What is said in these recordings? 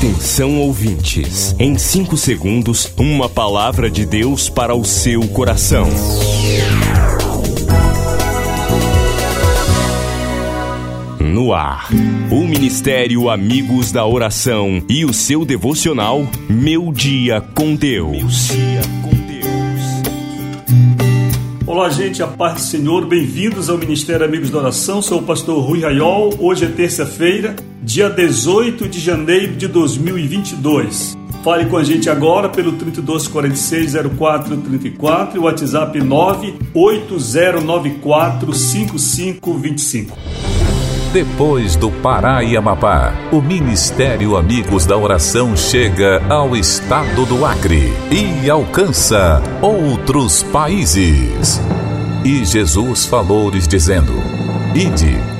Atenção ouvintes, em 5 segundos, uma palavra de Deus para o seu coração. No ar, o Ministério Amigos da Oração e o seu devocional Meu Dia com Deus. Olá, gente, a paz do Senhor, bem-vindos ao Ministério Amigos da Oração. Sou o pastor Rui Raiol. Hoje é terça-feira, dia 18 de janeiro de 2022. Fale com a gente agora pelo 3246-0434 e o WhatsApp 980945525. Depois do Pará e Amapá, o Ministério Amigos da Oração chega ao estado do Acre e alcança outros países. E Jesus falou-lhes dizendo: Ide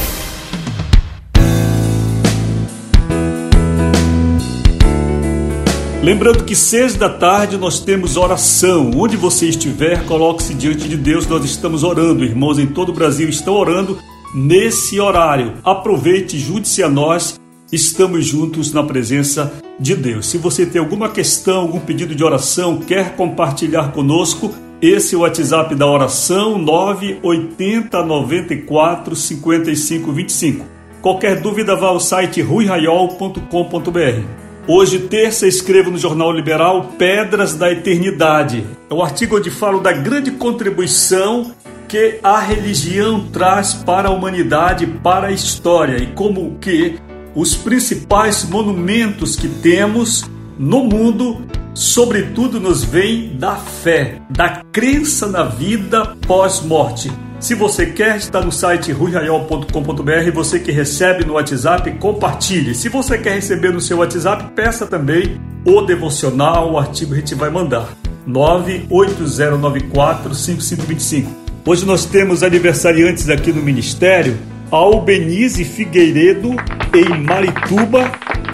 Lembrando que seis da tarde nós temos oração. Onde você estiver, coloque-se diante de Deus. Nós estamos orando. Irmãos em todo o Brasil estão orando nesse horário. Aproveite, junte-se a nós. Estamos juntos na presença de Deus. Se você tem alguma questão, algum pedido de oração, quer compartilhar conosco, esse é o WhatsApp da oração 980 94 55 25. Qualquer dúvida, vá ao site ruiraiol.com.br. Hoje, terça, escrevo no Jornal Liberal Pedras da Eternidade. É um artigo onde falo da grande contribuição que a religião traz para a humanidade, para a história e como que os principais monumentos que temos no mundo, sobretudo, nos vêm da fé, da crença na vida pós-morte. Se você quer, está no site ruiraiol.com.br. Você que recebe no WhatsApp, compartilhe. Se você quer receber no seu WhatsApp, peça também o devocional, o artigo a gente vai mandar. 980945525. Hoje nós temos aniversariantes aqui no Ministério, Albenize Figueiredo em Marituba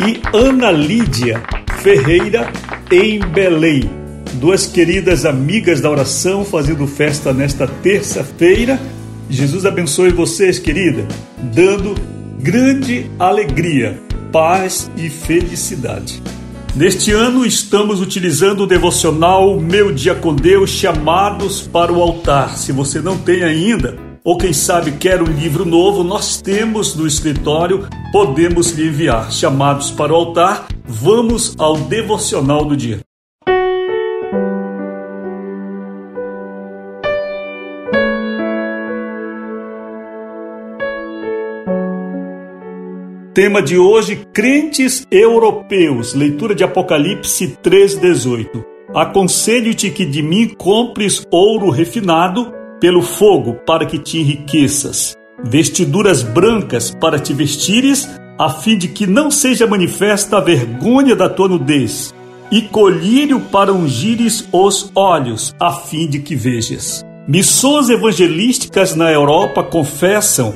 e Ana Lídia Ferreira em Belém duas queridas amigas da oração fazendo festa nesta terça-feira. Jesus abençoe vocês, querida, dando grande alegria, paz e felicidade. Neste ano estamos utilizando o devocional Meu Dia com Deus, chamados para o altar. Se você não tem ainda, ou quem sabe quer um livro novo, nós temos no escritório, podemos lhe enviar. Chamados para o altar, vamos ao devocional do dia. Tema de hoje: crentes europeus. Leitura de Apocalipse 3:18. Aconselho-te que de mim compres ouro refinado pelo fogo, para que te enriqueças, vestiduras brancas para te vestires, a fim de que não seja manifesta a vergonha da tua nudez, e colírio para ungires os olhos, a fim de que vejas. Missões evangelísticas na Europa confessam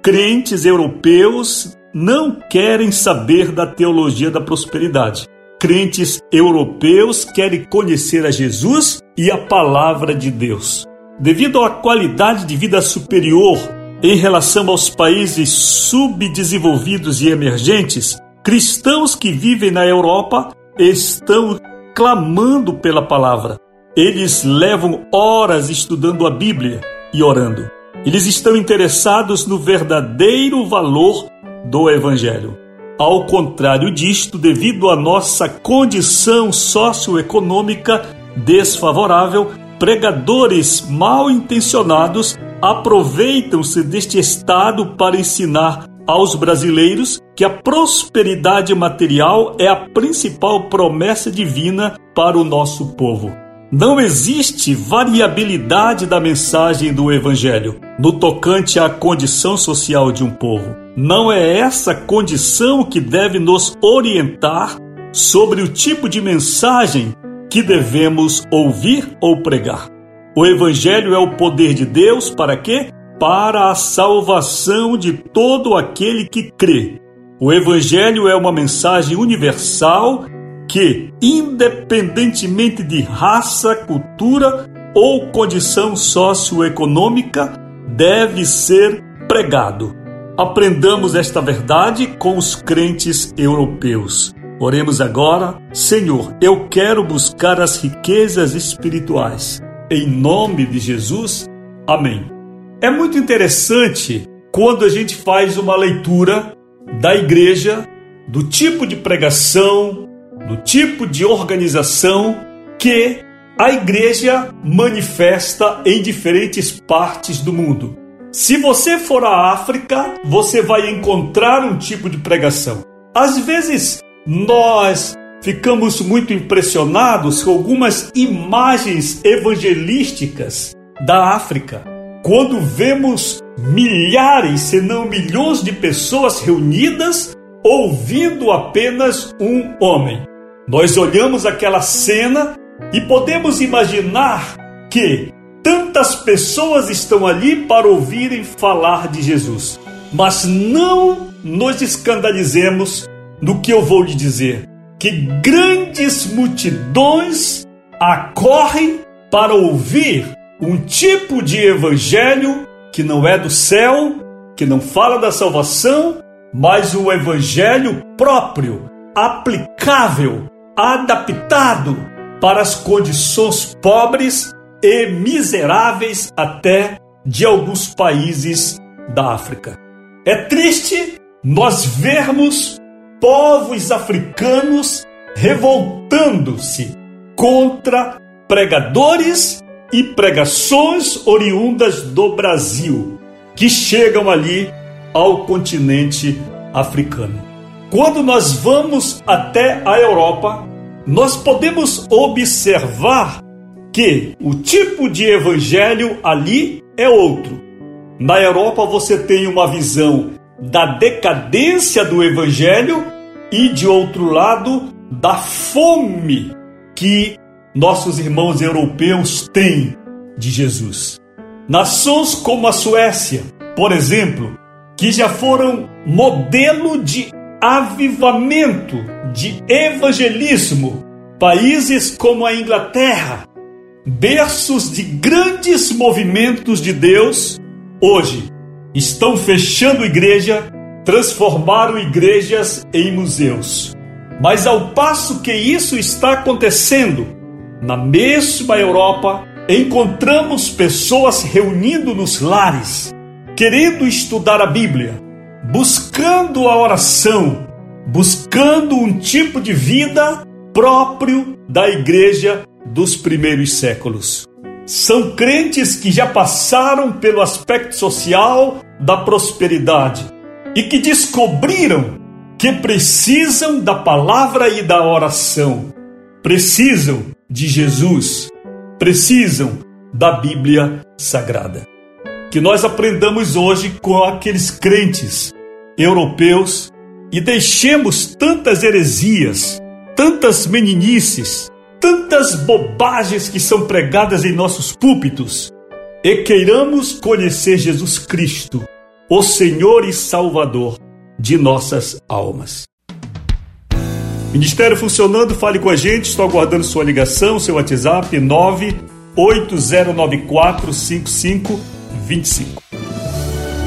crentes europeus não querem saber da teologia da prosperidade. Crentes europeus querem conhecer a Jesus e a palavra de Deus. Devido à qualidade de vida superior em relação aos países subdesenvolvidos e emergentes, cristãos que vivem na Europa estão clamando pela palavra. Eles levam horas estudando a Bíblia e orando. Eles estão interessados no verdadeiro valor do Evangelho. Ao contrário disto, devido à nossa condição socioeconômica desfavorável, pregadores mal intencionados aproveitam-se deste estado para ensinar aos brasileiros que a prosperidade material é a principal promessa divina para o nosso povo. Não existe variabilidade da mensagem do Evangelho no tocante à condição social de um povo. Não é essa condição que deve nos orientar sobre o tipo de mensagem que devemos ouvir ou pregar. O Evangelho é o poder de Deus para quê? Para a salvação de todo aquele que crê. O Evangelho é uma mensagem universal que, independentemente de raça, cultura ou condição socioeconômica, deve ser pregado. Aprendamos esta verdade com os crentes europeus. Oremos agora, Senhor, eu quero buscar as riquezas espirituais. Em nome de Jesus, amém. É muito interessante quando a gente faz uma leitura da igreja, do tipo de pregação, do tipo de organização que a igreja manifesta em diferentes partes do mundo. Se você for à África, você vai encontrar um tipo de pregação. Às vezes, nós ficamos muito impressionados com algumas imagens evangelísticas da África. Quando vemos milhares, se não milhões de pessoas reunidas ouvindo apenas um homem. Nós olhamos aquela cena e podemos imaginar que tantas pessoas estão ali para ouvirem falar de Jesus. Mas não nos escandalizemos no que eu vou lhe dizer, que grandes multidões acorrem para ouvir um tipo de evangelho que não é do céu, que não fala da salvação, mas o evangelho próprio, aplicável adaptado para as condições pobres e miseráveis até de alguns países da África. É triste nós vermos povos africanos revoltando-se contra pregadores e pregações oriundas do Brasil que chegam ali ao continente africano. Quando nós vamos até a Europa, nós podemos observar que o tipo de evangelho ali é outro. Na Europa você tem uma visão da decadência do evangelho e de outro lado da fome que nossos irmãos europeus têm de Jesus. Nações como a Suécia, por exemplo, que já foram modelo de avivamento, de evangelismo. Países como a Inglaterra, berços de grandes movimentos de Deus, hoje estão fechando igreja, transformaram igrejas em museus. Mas ao passo que isso está acontecendo, na mesma Europa, encontramos pessoas reunindo nos lares, querendo estudar a Bíblia, buscando a oração, buscando um tipo de vida próprio da igreja dos primeiros séculos. São crentes que já passaram pelo aspecto social da prosperidade e que descobriram que precisam da palavra e da oração, precisam de Jesus, precisam da Bíblia Sagrada. Que nós aprendamos hoje com aqueles crentes europeus e deixemos tantas heresias, tantas meninices, tantas bobagens que são pregadas em nossos púlpitos e queiramos conhecer Jesus Cristo, o Senhor e Salvador de nossas almas. Ministério funcionando, fale com a gente, estou aguardando sua ligação, seu WhatsApp 98094 5525.